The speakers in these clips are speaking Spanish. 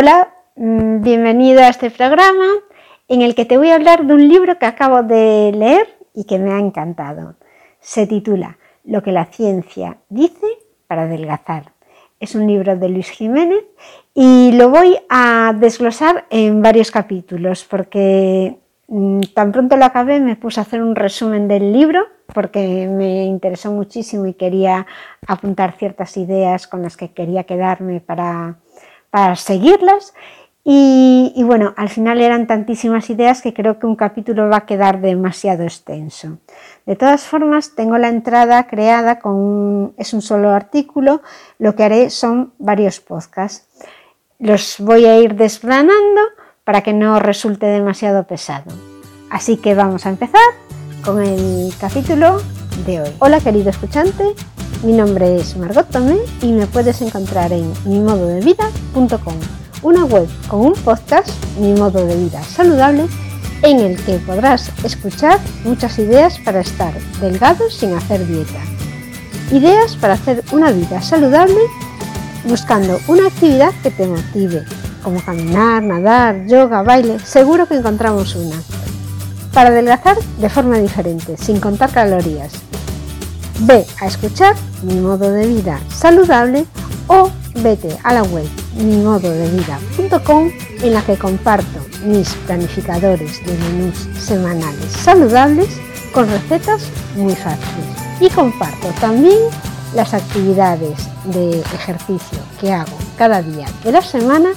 Hola, mm, bienvenido a este programa en el que te voy a hablar de un libro que acabo de leer y que me ha encantado. Se titula Lo que la ciencia dice para adelgazar. Es un libro de Luis Jiménez y lo voy a desglosar en varios capítulos porque mm, tan pronto lo acabé me puse a hacer un resumen del libro porque me interesó muchísimo y quería apuntar ciertas ideas con las que quería quedarme para para seguirlas. Y, bueno, al final eran tantísimas ideas que creo que un capítulo va a quedar demasiado extenso. De todas formas, tengo la entrada creada con es un solo artículo. Lo que haré son varios podcasts. Los voy a ir desgranando para que no resulte demasiado pesado. Así que vamos a empezar con el capítulo de hoy. Hola querido escuchante, mi nombre es Margot Tomé y me puedes encontrar en mimododevida.com, una web con un podcast, Mi Modo de Vida Saludable, en el que podrás escuchar muchas ideas para estar delgado sin hacer dieta. Ideas para hacer una vida saludable buscando una actividad que te motive, como caminar, nadar, yoga, baile, seguro que encontramos una. Para adelgazar de forma diferente, sin contar calorías, Ve a escuchar Mi modo de vida saludable o vete a la web mimododevida.com en la que comparto mis planificadores de menús semanales saludables con recetas muy fáciles. Y comparto también las actividades de ejercicio que hago cada día de la semana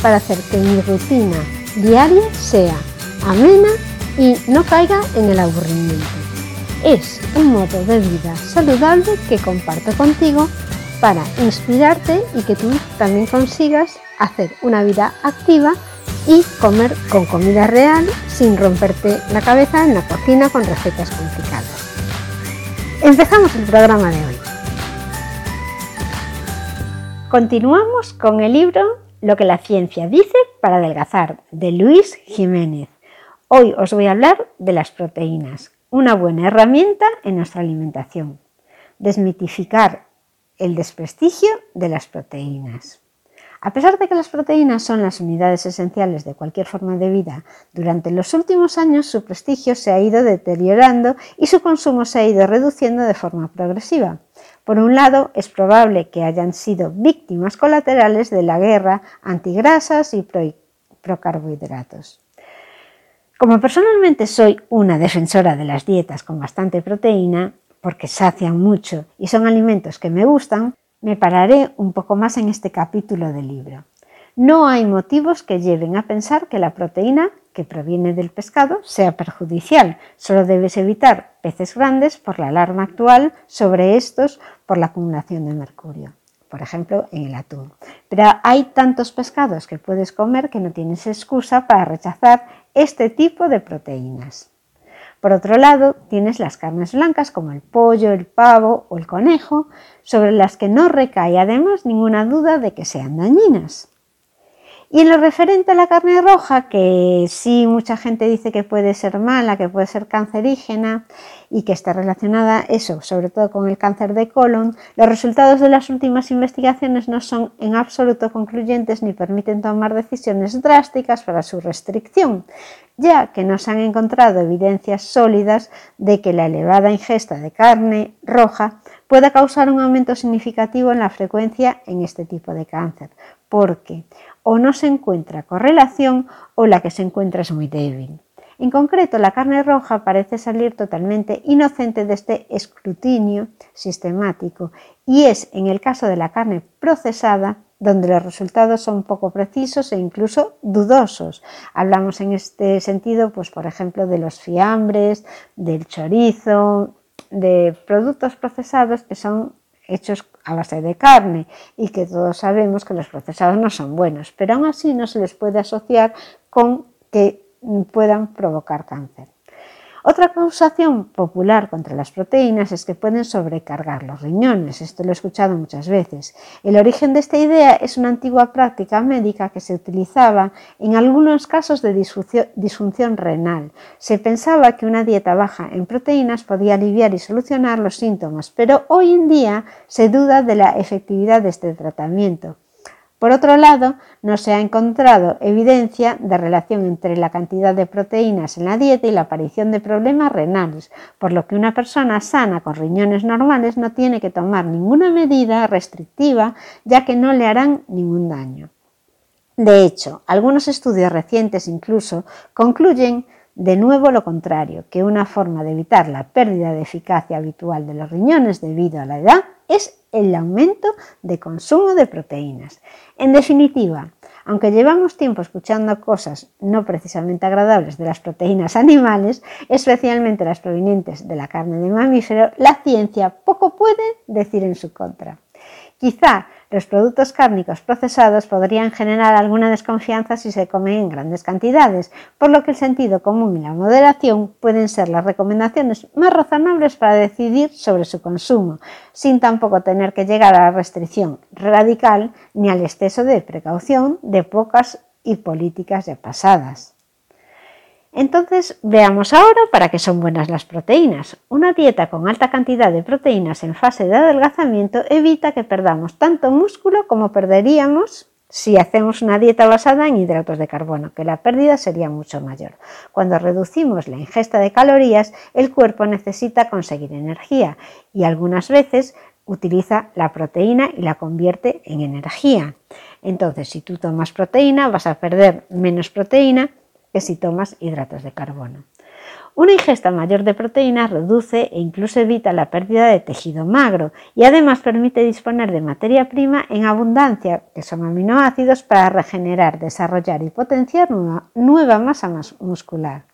para hacer que mi rutina diaria sea amena y no caiga en el aburrimiento es un modo de vida saludable que comparto contigo para inspirarte y que tú también consigas hacer una vida activa y comer con comida real sin romperte la cabeza en la cocina con recetas complicadas. Empezamos el programa de hoy. Continuamos con el libro Lo que la ciencia dice para adelgazar de Luis Jiménez. Hoy os voy a hablar de las proteínas, una buena herramienta en nuestra alimentación. Desmitificar el desprestigio de las proteínas. A pesar de que las proteínas son las unidades esenciales de cualquier forma de vida, durante los últimos años su prestigio se ha ido deteriorando y su consumo se ha ido reduciendo de forma progresiva. Por un lado, es probable que hayan sido víctimas colaterales de la guerra antigrasas y procarbohidratos. Como personalmente soy una defensora de las dietas con bastante proteína, porque sacian mucho y son alimentos que me gustan, me pararé un poco más en este capítulo del libro. No hay motivos que lleven a pensar que la proteína que proviene del pescado sea perjudicial. Solo debes evitar peces grandes por la alarma actual sobre estos por la acumulación de mercurio por ejemplo, en el atún. Pero hay tantos pescados que puedes comer que no tienes excusa para rechazar este tipo de proteínas. Por otro lado, tienes las carnes blancas como el pollo, el pavo o el conejo, sobre las que no recae además ninguna duda de que sean dañinas. Y en lo referente a la carne roja, que sí mucha gente dice que puede ser mala, que puede ser cancerígena y que está relacionada eso, sobre todo con el cáncer de colon, los resultados de las últimas investigaciones no son en absoluto concluyentes ni permiten tomar decisiones drásticas para su restricción, ya que no se han encontrado evidencias sólidas de que la elevada ingesta de carne roja pueda causar un aumento significativo en la frecuencia en este tipo de cáncer, porque o no se encuentra correlación o la que se encuentra es muy débil. En concreto, la carne roja parece salir totalmente inocente de este escrutinio sistemático y es en el caso de la carne procesada donde los resultados son poco precisos e incluso dudosos. Hablamos en este sentido, pues por ejemplo, de los fiambres, del chorizo, de productos procesados que son hechos a base de carne y que todos sabemos que los procesados no son buenos, pero aún así no se les puede asociar con que puedan provocar cáncer. Otra causación popular contra las proteínas es que pueden sobrecargar los riñones. Esto lo he escuchado muchas veces. El origen de esta idea es una antigua práctica médica que se utilizaba en algunos casos de disfunción renal. Se pensaba que una dieta baja en proteínas podía aliviar y solucionar los síntomas, pero hoy en día se duda de la efectividad de este tratamiento. Por otro lado, no se ha encontrado evidencia de relación entre la cantidad de proteínas en la dieta y la aparición de problemas renales, por lo que una persona sana con riñones normales no tiene que tomar ninguna medida restrictiva ya que no le harán ningún daño. De hecho, algunos estudios recientes incluso concluyen de nuevo lo contrario, que una forma de evitar la pérdida de eficacia habitual de los riñones debido a la edad es el aumento de consumo de proteínas. En definitiva, aunque llevamos tiempo escuchando cosas no precisamente agradables de las proteínas animales, especialmente las provenientes de la carne de mamífero, la ciencia poco puede decir en su contra. Quizá los productos cárnicos procesados podrían generar alguna desconfianza si se comen en grandes cantidades, por lo que el sentido común y la moderación pueden ser las recomendaciones más razonables para decidir sobre su consumo, sin tampoco tener que llegar a la restricción radical ni al exceso de precaución de pocas y políticas ya pasadas. Entonces, veamos ahora para qué son buenas las proteínas. Una dieta con alta cantidad de proteínas en fase de adelgazamiento evita que perdamos tanto músculo como perderíamos si hacemos una dieta basada en hidratos de carbono, que la pérdida sería mucho mayor. Cuando reducimos la ingesta de calorías, el cuerpo necesita conseguir energía y algunas veces utiliza la proteína y la convierte en energía. Entonces, si tú tomas proteína, vas a perder menos proteína si tomas hidratos de carbono. Una ingesta mayor de proteínas reduce e incluso evita la pérdida de tejido magro y además permite disponer de materia prima en abundancia, que son aminoácidos, para regenerar, desarrollar y potenciar una nueva masa muscular.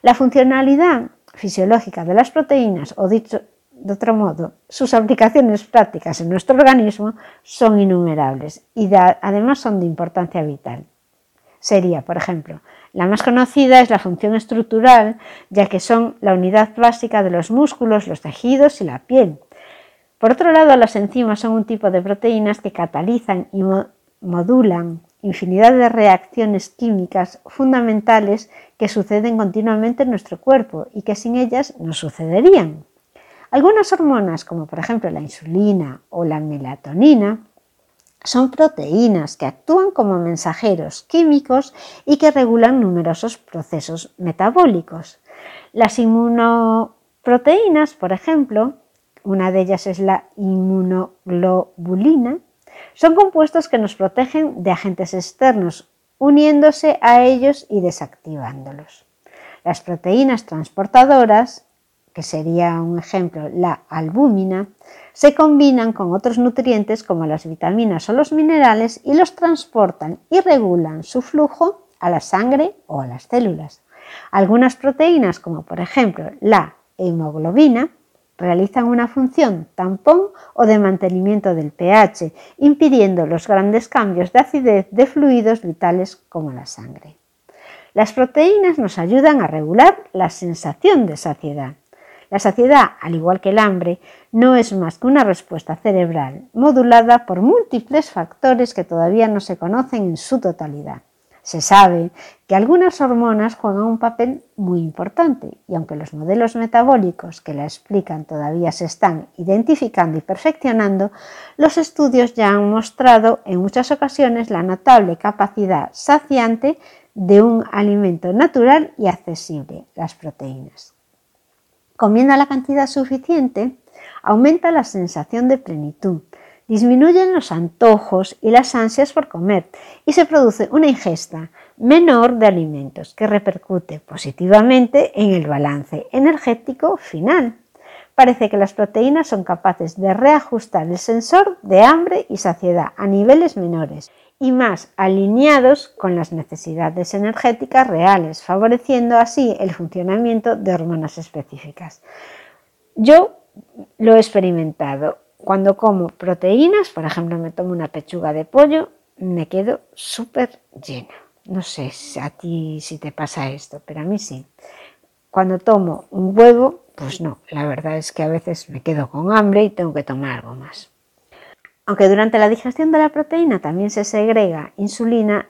La funcionalidad fisiológica de las proteínas, o dicho de otro modo, sus aplicaciones prácticas en nuestro organismo son innumerables y además son de importancia vital. Sería, por ejemplo, la más conocida es la función estructural, ya que son la unidad básica de los músculos, los tejidos y la piel. Por otro lado, las enzimas son un tipo de proteínas que catalizan y modulan infinidad de reacciones químicas fundamentales que suceden continuamente en nuestro cuerpo y que sin ellas no sucederían. Algunas hormonas, como por ejemplo la insulina o la melatonina, son proteínas que actúan como mensajeros químicos y que regulan numerosos procesos metabólicos. Las inmunoproteínas, por ejemplo, una de ellas es la inmunoglobulina, son compuestos que nos protegen de agentes externos, uniéndose a ellos y desactivándolos. Las proteínas transportadoras, que sería un ejemplo la albúmina, se combinan con otros nutrientes como las vitaminas o los minerales y los transportan y regulan su flujo a la sangre o a las células. Algunas proteínas, como por ejemplo la hemoglobina, realizan una función tampón o de mantenimiento del pH, impidiendo los grandes cambios de acidez de fluidos vitales como la sangre. Las proteínas nos ayudan a regular la sensación de saciedad. La saciedad, al igual que el hambre, no es más que una respuesta cerebral modulada por múltiples factores que todavía no se conocen en su totalidad. Se sabe que algunas hormonas juegan un papel muy importante y aunque los modelos metabólicos que la explican todavía se están identificando y perfeccionando, los estudios ya han mostrado en muchas ocasiones la notable capacidad saciante de un alimento natural y accesible, las proteínas. Comiendo la cantidad suficiente, aumenta la sensación de plenitud, disminuyen los antojos y las ansias por comer y se produce una ingesta menor de alimentos que repercute positivamente en el balance energético final. Parece que las proteínas son capaces de reajustar el sensor de hambre y saciedad a niveles menores y más alineados con las necesidades energéticas reales, favoreciendo así el funcionamiento de hormonas específicas. Yo lo he experimentado. Cuando como proteínas, por ejemplo, me tomo una pechuga de pollo, me quedo súper llena. No sé a ti si te pasa esto, pero a mí sí. Cuando tomo un huevo, pues no, la verdad es que a veces me quedo con hambre y tengo que tomar algo más. Aunque durante la digestión de la proteína también se segrega insulina,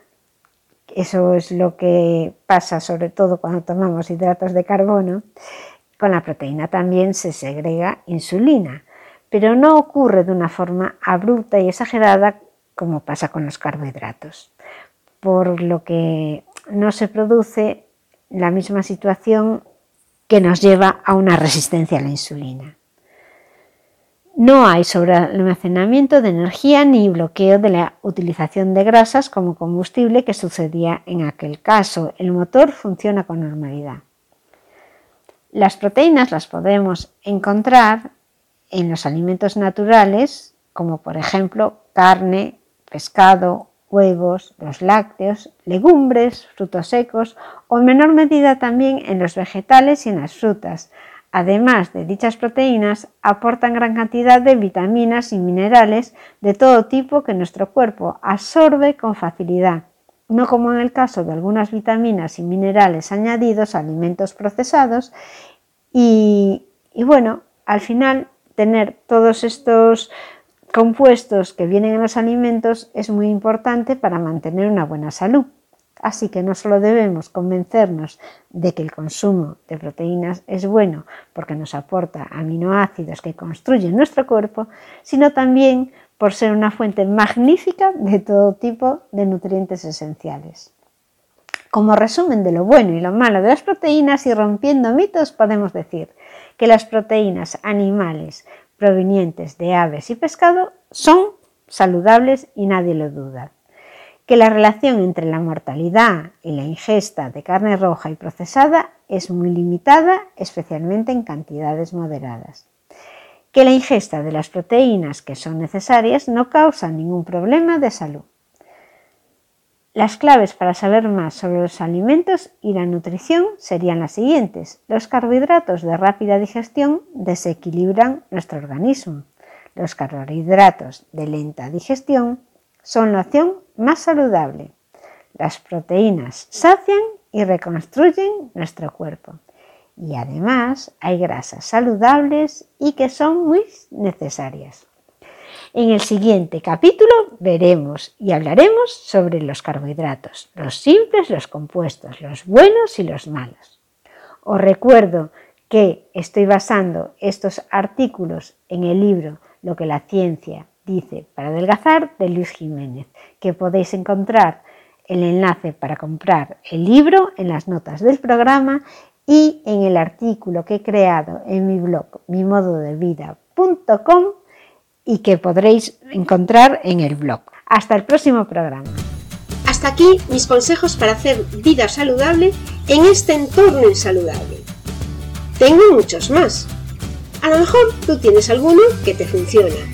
eso es lo que pasa sobre todo cuando tomamos hidratos de carbono, con la proteína también se segrega insulina, pero no ocurre de una forma abrupta y exagerada como pasa con los carbohidratos, por lo que no se produce la misma situación que nos lleva a una resistencia a la insulina. No hay sobrealmacenamiento de energía ni bloqueo de la utilización de grasas como combustible que sucedía en aquel caso. El motor funciona con normalidad. Las proteínas las podemos encontrar en los alimentos naturales, como por ejemplo carne, pescado, huevos, los lácteos, legumbres, frutos secos o en menor medida también en los vegetales y en las frutas. Además de dichas proteínas, aportan gran cantidad de vitaminas y minerales de todo tipo que nuestro cuerpo absorbe con facilidad, no como en el caso de algunas vitaminas y minerales añadidos a alimentos procesados. Y, bueno, al final tener todos estos compuestos que vienen en los alimentos es muy importante para mantener una buena salud. Así que no solo debemos convencernos de que el consumo de proteínas es bueno porque nos aporta aminoácidos que construyen nuestro cuerpo, sino también por ser una fuente magnífica de todo tipo de nutrientes esenciales. Como resumen de lo bueno y lo malo de las proteínas y rompiendo mitos, podemos decir que las proteínas animales provenientes de aves y pescado son saludables y nadie lo duda. Que la relación entre la mortalidad y la ingesta de carne roja y procesada es muy limitada, especialmente en cantidades moderadas. Que la ingesta de las proteínas que son necesarias no causa ningún problema de salud. Las claves para saber más sobre los alimentos y la nutrición serían las siguientes. Los carbohidratos de rápida digestión desequilibran nuestro organismo. Los carbohidratos de lenta digestión son la opción más saludable. Las proteínas sacian y reconstruyen nuestro cuerpo. Y además hay grasas saludables y que son muy necesarias. En el siguiente capítulo veremos y hablaremos sobre los carbohidratos, los simples, los compuestos, los buenos y los malos. Os recuerdo que estoy basando estos artículos en el libro Lo que la ciencia dice para adelgazar de Luis Jiménez, que podéis encontrar el enlace para comprar el libro en las notas del programa y en el artículo que he creado en mi blog mimododevida.com y que podréis encontrar en el blog. Hasta el próximo programa. Hasta aquí mis consejos para hacer vida saludable en este entorno insaludable. Tengo muchos más. A lo mejor tú tienes alguno que te funciona